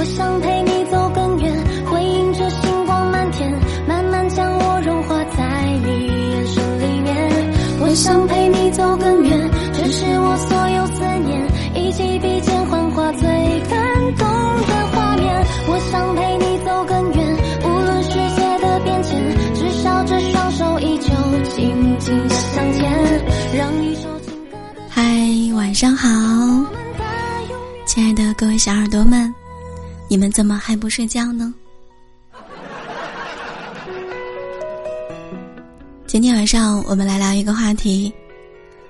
我想陪你走更远，回应着星光满天，慢慢将我融化在你眼神里面。我想陪你走更远，这是我所有思念，一起笔尖幻化最感动的画面。我想陪你走更远，无论世界的变迁，至少这双手依旧紧紧相牵，让一首情歌。嗨，晚上好，亲爱的各位小耳朵们。你们怎么还不睡觉呢？今天晚上我们来聊一个话题：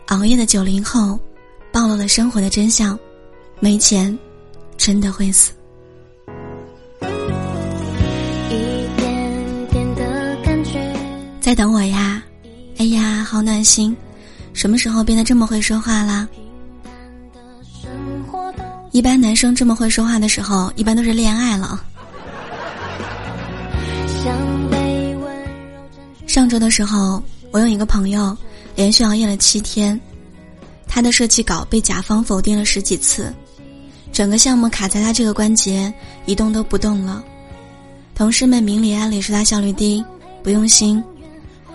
熬夜的九零后暴露了生活的真相，没钱真的会死。一点点的感觉，在等我呀！哎呀，好暖心！什么时候变得这么会说话啦？一般男生这么会说话的时候，一般都是恋爱了。上周的时候，我有一个朋友连续熬夜了七天，他的设计稿被甲方否定了十几次，整个项目卡在他这个关节，一动都不动了。同事们明里暗里说他效率低、不用心，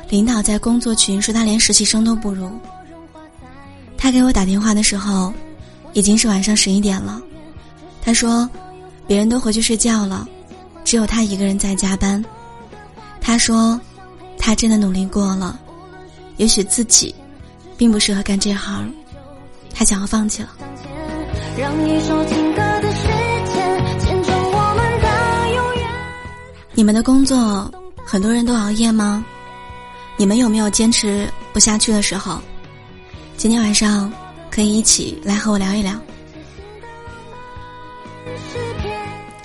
领导在工作群说他连实习生都不如。他给我打电话的时候。已经是晚上十一点了，他说，别人都回去睡觉了，只有他一个人在加班。他说，他真的努力过了，也许自己，并不适合干这行，他想要放弃了。你们的工作，很多人都熬夜吗？你们有没有坚持不下去的时候？今天晚上。可以一起来和我聊一聊。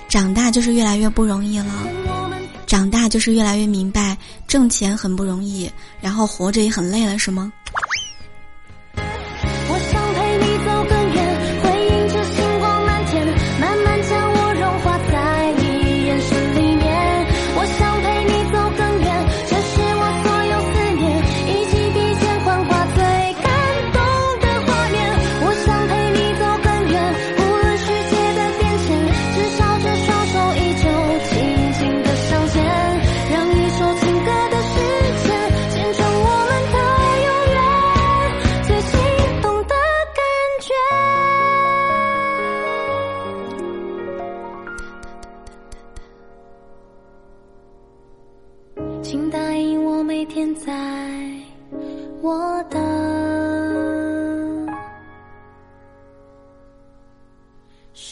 长大就是越来越不容易了，长大就是越来越明白挣钱很不容易，然后活着也很累了，是吗？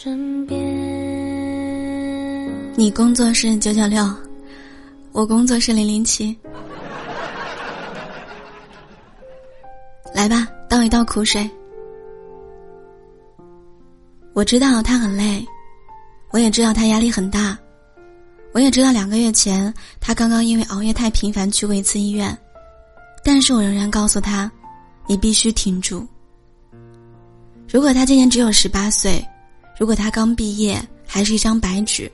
身边你工作是九九六，我工作是零零七。来吧，倒一倒苦水。我知道他很累，我也知道他压力很大，我也知道两个月前他刚刚因为熬夜太频繁去过一次医院，但是我仍然告诉他，你必须挺住。如果他今年只有十八岁，如果他刚毕业，还是一张白纸。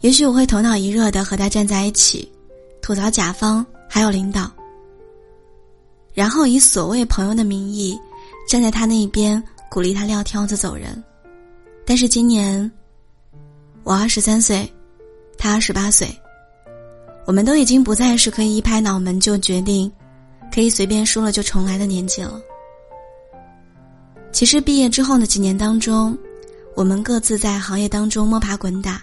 也许我会头脑一热的和他站在一起，吐槽甲方还有领导，然后以所谓朋友的名义，站在他那一边鼓励他撂挑子走人。但是今年，我二十三岁，他二十八岁，我们都已经不再是可以一拍脑门就决定，可以随便输了就重来的年纪了。其实毕业之后的几年当中，我们各自在行业当中摸爬滚打。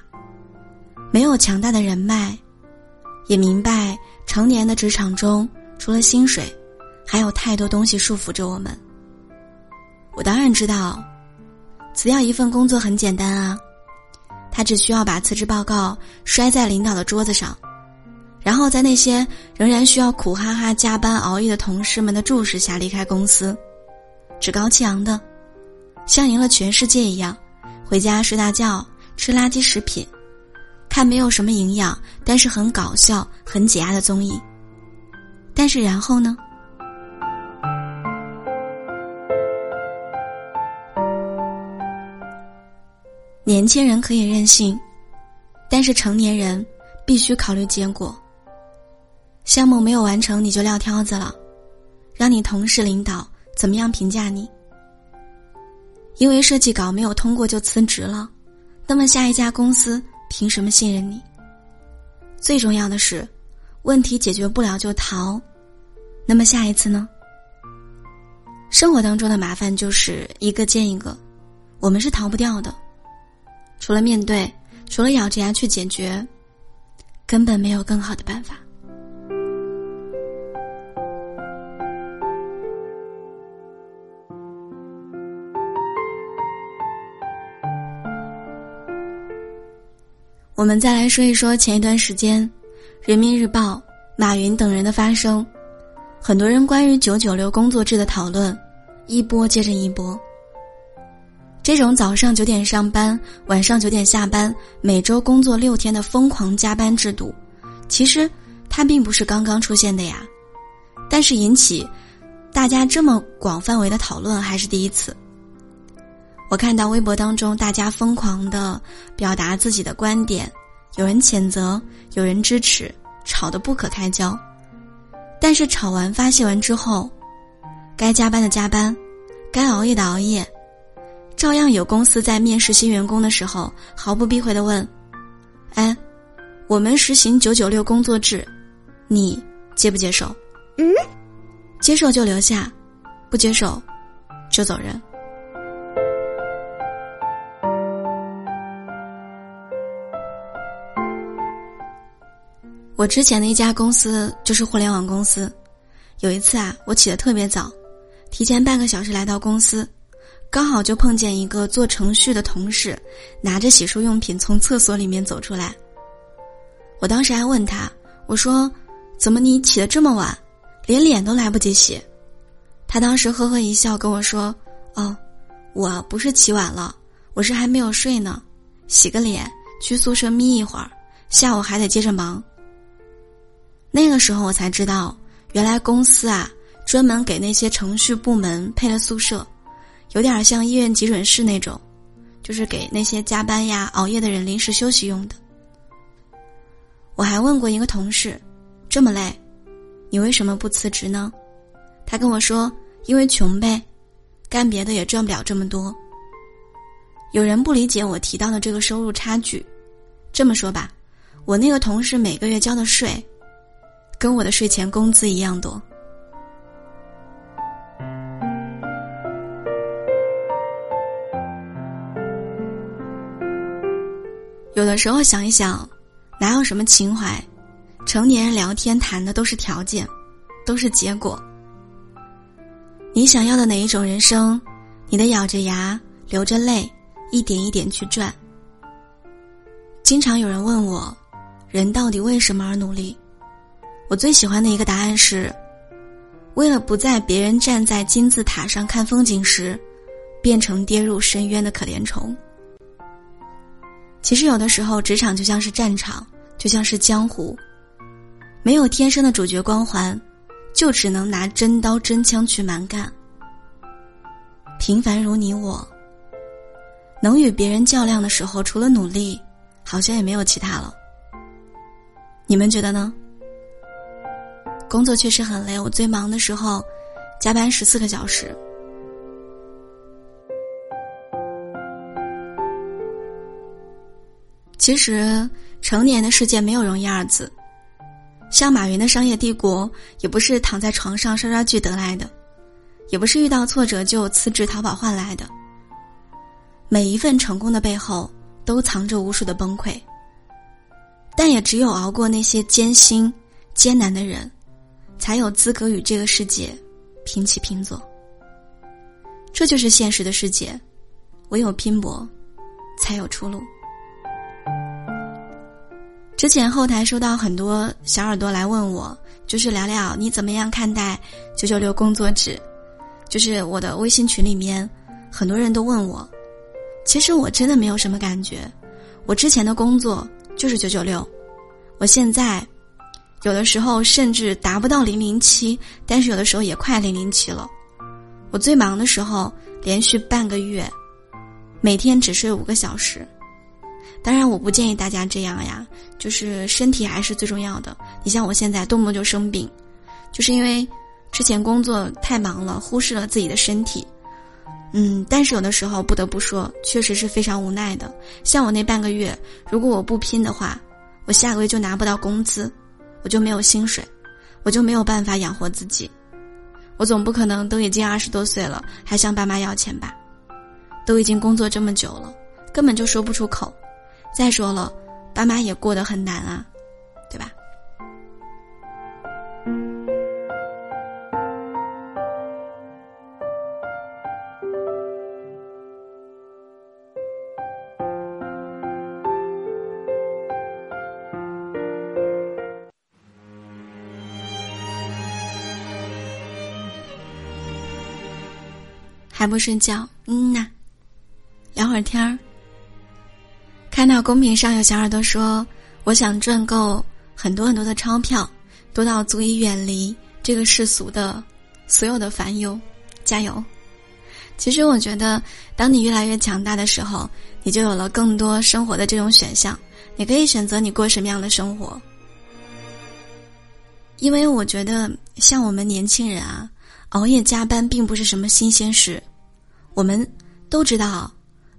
没有强大的人脉，也明白成年的职场中，除了薪水，还有太多东西束缚着我们。我当然知道，辞掉一份工作很简单啊，他只需要把辞职报告摔在领导的桌子上，然后在那些仍然需要苦哈哈加班熬夜的同事们的注视下离开公司，趾高气扬的，像赢了全世界一样，回家睡大觉，吃垃圾食品，看没有什么营养但是很搞笑、很解压的综艺。但是然后呢？年轻人可以任性，但是成年人必须考虑结果。项目没有完成你就撂挑子了，让你同事领导怎么样评价你？因为设计稿没有通过就辞职了，那么下一家公司凭什么信任你？最重要的是，问题解决不了就逃，那么下一次呢？生活当中的麻烦就是一个接一个，我们是逃不掉的。除了面对，除了咬着牙去解决，根本没有更好的办法。我们再来说一说前一段时间，《人民日报》、马云等人的发声，很多人关于“九九六”工作制的讨论，一波接着一波。这种早上九点上班，晚上九点下班，每周工作六天的疯狂加班制度，其实它并不是刚刚出现的呀。但是引起大家这么广范围的讨论还是第一次。我看到微博当中大家疯狂的表达自己的观点，有人谴责，有人支持，吵得不可开交。但是吵完发泄完之后，该加班的加班，该熬夜的熬夜。照样有公司在面试新员工的时候毫不避讳的问：“哎，我们实行九九六工作制，你接不接受？嗯，接受就留下，不接受就走人。”我之前的一家公司就是互联网公司，有一次啊，我起得特别早，提前半个小时来到公司。刚好就碰见一个做程序的同事，拿着洗漱用品从厕所里面走出来。我当时还问他：“我说，怎么你起得这么晚，连脸都来不及洗？”他当时呵呵一笑跟我说：“哦，我不是起晚了，我是还没有睡呢，洗个脸，去宿舍眯一会儿，下午还得接着忙。”那个时候我才知道，原来公司啊，专门给那些程序部门配了宿舍。有点像医院急诊室那种，就是给那些加班呀、熬夜的人临时休息用的。我还问过一个同事，这么累，你为什么不辞职呢？他跟我说，因为穷呗，干别的也赚不了这么多。有人不理解我提到的这个收入差距，这么说吧，我那个同事每个月交的税，跟我的睡前工资一样多。有的时候想一想，哪有什么情怀？成年人聊天谈的都是条件，都是结果。你想要的哪一种人生，你得咬着牙，流着泪，一点一点去赚。经常有人问我，人到底为什么而努力？我最喜欢的一个答案是：为了不在别人站在金字塔上看风景时，变成跌入深渊的可怜虫。其实有的时候，职场就像是战场，就像是江湖，没有天生的主角光环，就只能拿真刀真枪去蛮干。平凡如你我，能与别人较量的时候，除了努力，好像也没有其他了。你们觉得呢？工作确实很累，我最忙的时候，加班十四个小时。其实，成年的世界没有容易二字。像马云的商业帝国，也不是躺在床上刷刷剧得来的，也不是遇到挫折就辞职淘宝换来的。每一份成功的背后，都藏着无数的崩溃。但也只有熬过那些艰辛、艰难的人，才有资格与这个世界平起平坐。这就是现实的世界，唯有拼搏，才有出路。之前后台收到很多小耳朵来问我，就是聊聊你怎么样看待九九六工作制，就是我的微信群里面很多人都问我，其实我真的没有什么感觉。我之前的工作就是九九六，我现在有的时候甚至达不到零零七，但是有的时候也快零零七了。我最忙的时候，连续半个月，每天只睡五个小时。当然，我不建议大家这样呀，就是身体还是最重要的。你像我现在动不动就生病，就是因为之前工作太忙了，忽视了自己的身体。嗯，但是有的时候不得不说，确实是非常无奈的。像我那半个月，如果我不拼的话，我下个月就拿不到工资，我就没有薪水，我就没有办法养活自己。我总不可能都已经二十多岁了，还向爸妈要钱吧？都已经工作这么久了，根本就说不出口。再说了，爸妈也过得很难啊，不睡觉？嗯呐，聊会儿天儿。看到公屏上有小耳朵说：“我想赚够很多很多的钞票，多到足以远离这个世俗的所有的烦忧。”加油！其实我觉得，当你越来越强大的时候，你就有了更多生活的这种选项。你可以选择你过什么样的生活。因为我觉得，像我们年轻人啊。熬夜加班并不是什么新鲜事，我们都知道，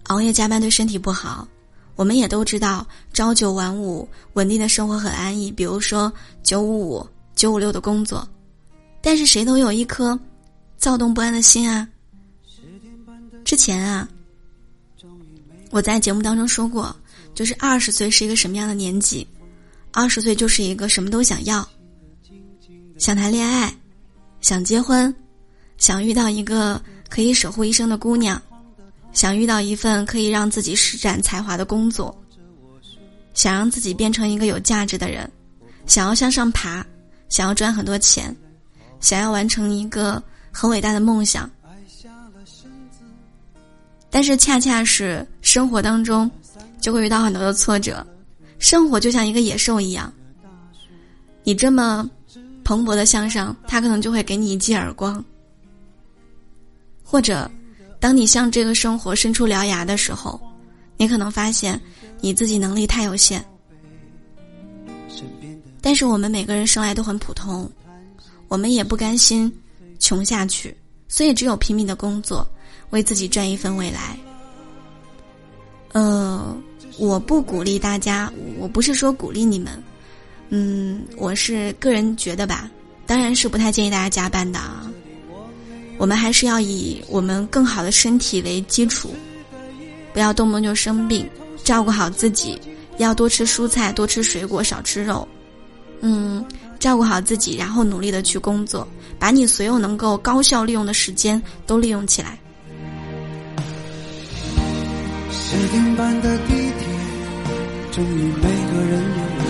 熬夜加班对身体不好。我们也都知道，朝九晚五稳定的生活很安逸。比如说九五五、九五六的工作，但是谁都有一颗躁动不安的心啊。之前啊，我在节目当中说过，就是二十岁是一个什么样的年纪？二十岁就是一个什么都想要，想谈恋爱。想结婚，想遇到一个可以守护一生的姑娘，想遇到一份可以让自己施展才华的工作，想让自己变成一个有价值的人，想要向上爬，想要赚很多钱，想要完成一个很伟大的梦想。但是恰恰是生活当中，就会遇到很多的挫折。生活就像一个野兽一样，你这么。蓬勃的向上，他可能就会给你一记耳光。或者，当你向这个生活伸出獠牙的时候，你可能发现你自己能力太有限。但是我们每个人生来都很普通，我们也不甘心穷下去，所以只有拼命的工作，为自己赚一份未来。呃，我不鼓励大家，我不是说鼓励你们。嗯，我是个人觉得吧，当然是不太建议大家加班的啊。我们还是要以我们更好的身体为基础，不要动不动就生病，照顾好自己，要多吃蔬菜，多吃水果，少吃肉。嗯，照顾好自己，然后努力的去工作，把你所有能够高效利用的时间都利用起来。十点半的地铁，终于每个人有了。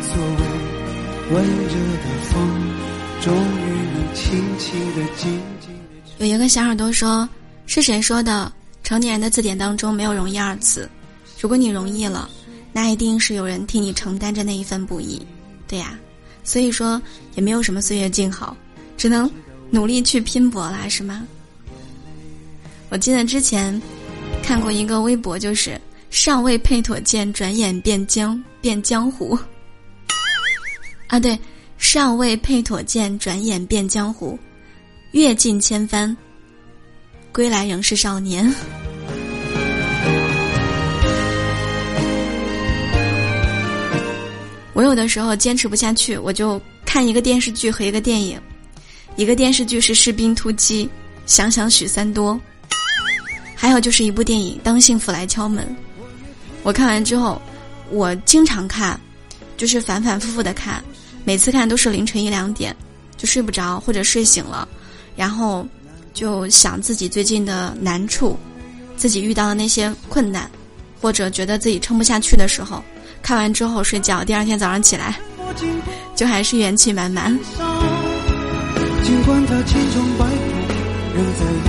座位，温热的风，终于能轻轻的、静静的。有一个小耳朵说：“是谁说的？成年人的字典当中没有‘容易’二字。如果你容易了，那一定是有人替你承担着那一份不易。对呀，所以说也没有什么岁月静好，只能努力去拼搏了，是吗？我记得之前看过一个微博，就是尚未配妥剑，转眼变江变江湖。”啊，对，尚未配妥剑，转眼变江湖，阅尽千帆，归来仍是少年。我有的时候坚持不下去，我就看一个电视剧和一个电影，一个电视剧是《士兵突击》，想想许三多，还有就是一部电影《当幸福来敲门》。我看完之后，我经常看，就是反反复复的看。每次看都是凌晨一两点，就睡不着或者睡醒了，然后就想自己最近的难处，自己遇到的那些困难，或者觉得自己撑不下去的时候，看完之后睡觉，第二天早上起来就还是元气满满。尽管他千疮百孔，仍在微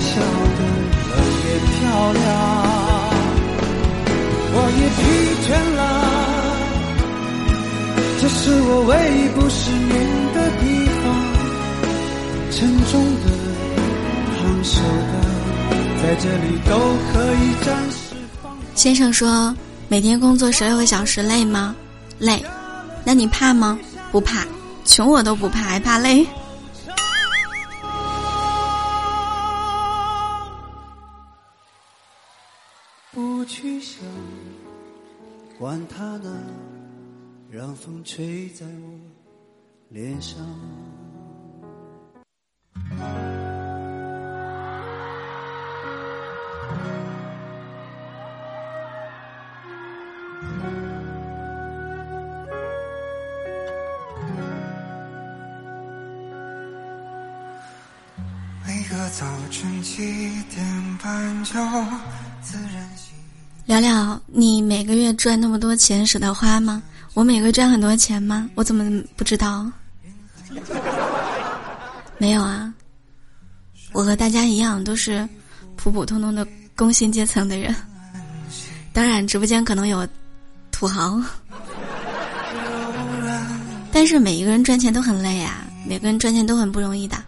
笑得特别漂亮。我也疲倦了，这是我唯一不失眠的地方。沉重的、烫手的，在这里都可以暂时放。先生说，每天工作十六个小时累吗？累。那你怕吗？不怕。穷我都不怕，还怕累？不去想，管他呢，让风吹在我脸上。每个早晨七点半就自然醒。聊聊，你每个月赚那么多钱舍得花吗？我每个月赚很多钱吗？我怎么不知道？没有啊，我和大家一样都是普普通通的工薪阶层的人。当然，直播间可能有土豪，但是每一个人赚钱都很累啊，每个人赚钱都很不容易的。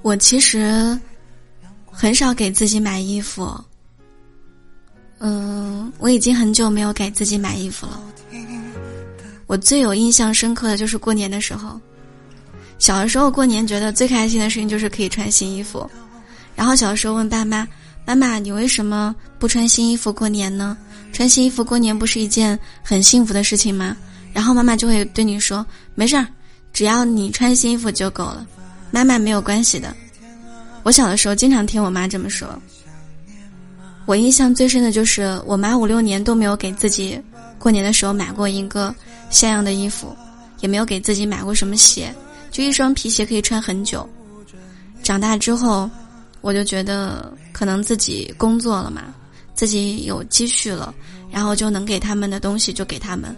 我其实很少给自己买衣服，嗯，我已经很久没有给自己买衣服了。我最有印象深刻的就是过年的时候，小的时候过年觉得最开心的事情就是可以穿新衣服，然后小的时候问爸妈：“妈妈，你为什么不穿新衣服过年呢？穿新衣服过年不是一件很幸福的事情吗？”然后妈妈就会对你说：“没事儿，只要你穿新衣服就够了。”妈妈没有关系的，我小的时候经常听我妈这么说。我印象最深的就是我妈五六年都没有给自己过年的时候买过一个像样的衣服，也没有给自己买过什么鞋，就一双皮鞋可以穿很久。长大之后，我就觉得可能自己工作了嘛，自己有积蓄了，然后就能给他们的东西就给他们，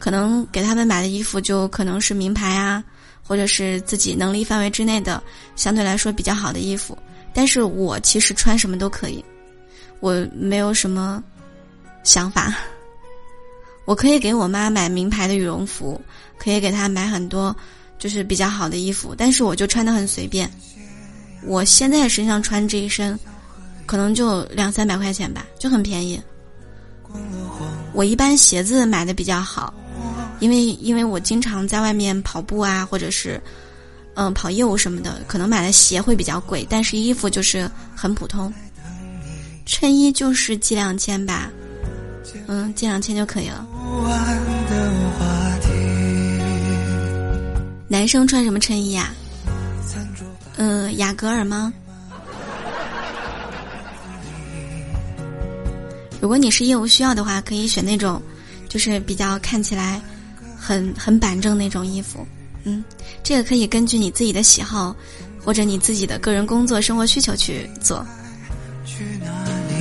可能给他们买的衣服就可能是名牌啊。或者是自己能力范围之内的相对来说比较好的衣服，但是我其实穿什么都可以，我没有什么想法。我可以给我妈买名牌的羽绒服，可以给她买很多就是比较好的衣服，但是我就穿的很随便。我现在身上穿这一身，可能就两三百块钱吧，就很便宜。我一般鞋子买的比较好。因为因为我经常在外面跑步啊，或者是，嗯，跑业务什么的，可能买的鞋会比较贵，但是衣服就是很普通。衬衣就是几两千吧，嗯，几两千就可以了。男生穿什么衬衣呀？嗯，雅戈尔吗？如果你是业务需要的话，可以选那种，就是比较看起来。很很板正那种衣服，嗯，这个可以根据你自己的喜好，或者你自己的个人工作生活需求去做。去哪里？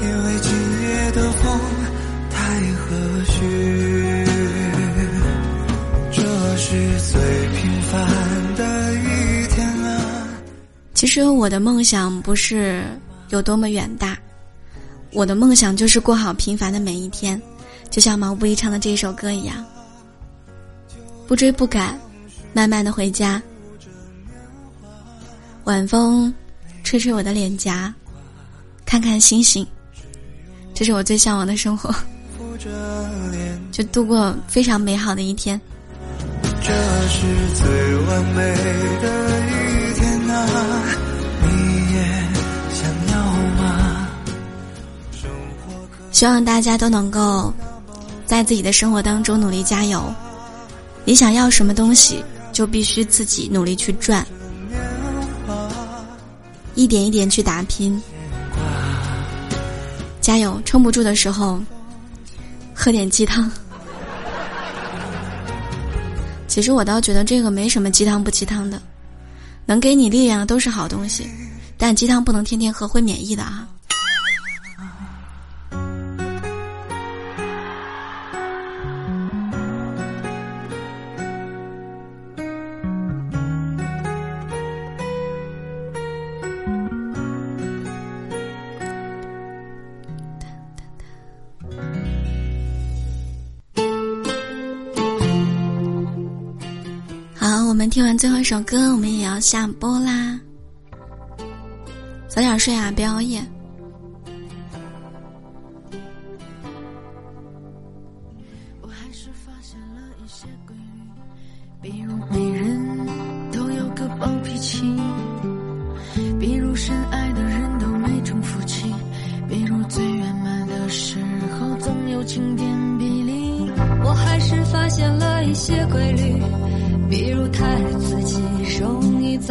因为今夜的风太和煦，其实我的梦想不是有多么远大，我的梦想就是过好平凡的每一天。就像毛不易唱的这首歌一样，不追不赶，慢慢的回家。晚风，吹吹我的脸颊，看看星星，这是我最向往的生活，就度过非常美好的一天。这是最完美的一！你也想要吗？希望大家都能够。在自己的生活当中努力加油，你想要什么东西，就必须自己努力去赚，一点一点去打拼，加油！撑不住的时候，喝点鸡汤。其实我倒觉得这个没什么鸡汤不鸡汤的，能给你力量的都是好东西，但鸡汤不能天天喝，会免疫的啊。最后一首歌，我们也要下播啦。早点睡啊，别熬夜。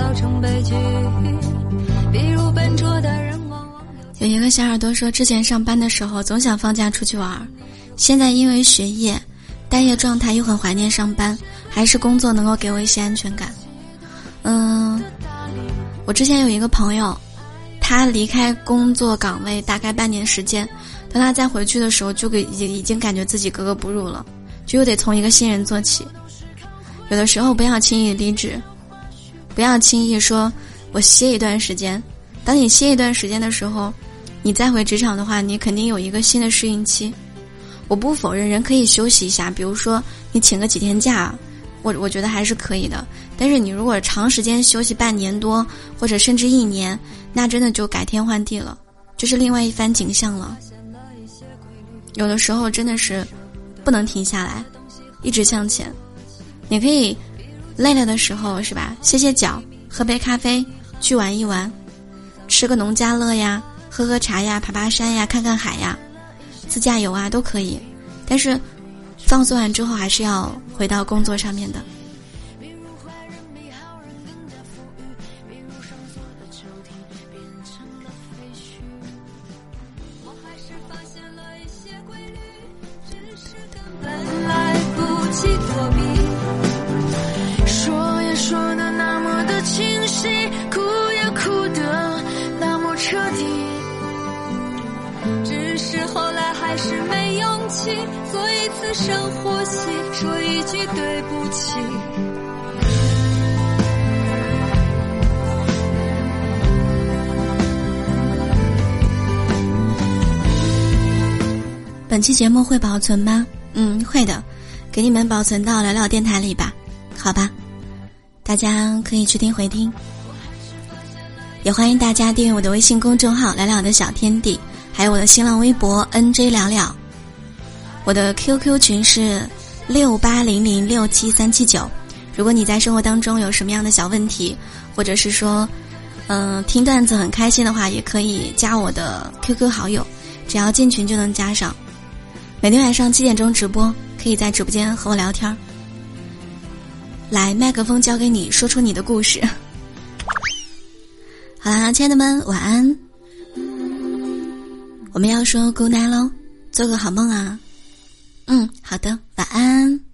造成悲剧，比如笨拙的人往往有一个小耳朵说，之前上班的时候总想放假出去玩，现在因为学业、待业状态又很怀念上班，还是工作能够给我一些安全感。嗯，我之前有一个朋友，他离开工作岗位大概半年时间，等他再回去的时候，就给已已经感觉自己格格不入了，就又得从一个新人做起。有的时候不要轻易离职，不要轻易说我歇一段时间。当你歇一段时间的时候，你再回职场的话，你肯定有一个新的适应期。我不否认人可以休息一下，比如说你请个几天假，我我觉得还是可以的。但是你如果长时间休息半年多，或者甚至一年，那真的就改天换地了，就是另外一番景象了。有的时候真的是不能停下来，一直向前。你可以累了的时候是吧，歇歇脚，喝杯咖啡，去玩一玩，吃个农家乐呀。喝喝茶呀，爬爬山呀，看看海呀，自驾游啊都可以。但是，放松完之后还是要回到工作上面的。本来不及躲避，做一次深呼吸，说一句对不起。本期节目会保存吗？嗯，会的，给你们保存到聊聊电台里吧，好吧，大家可以去听回听，也欢迎大家订阅我的微信公众号“聊聊的小天地”，还有我的新浪微博 “nj 聊聊”，我的 QQ 群是六八零零六七三七九。如果你在生活当中有什么样的小问题，或者是说，嗯，听段子很开心的话，也可以加我的 QQ 好友，只要进群就能加上。每天晚上七点钟直播，可以在直播间和我聊天儿。来，麦克风交给你，说出你的故事。好啦，亲爱的们，晚安。我们要说 good night 喽，做个好梦啊。嗯，好的，晚安。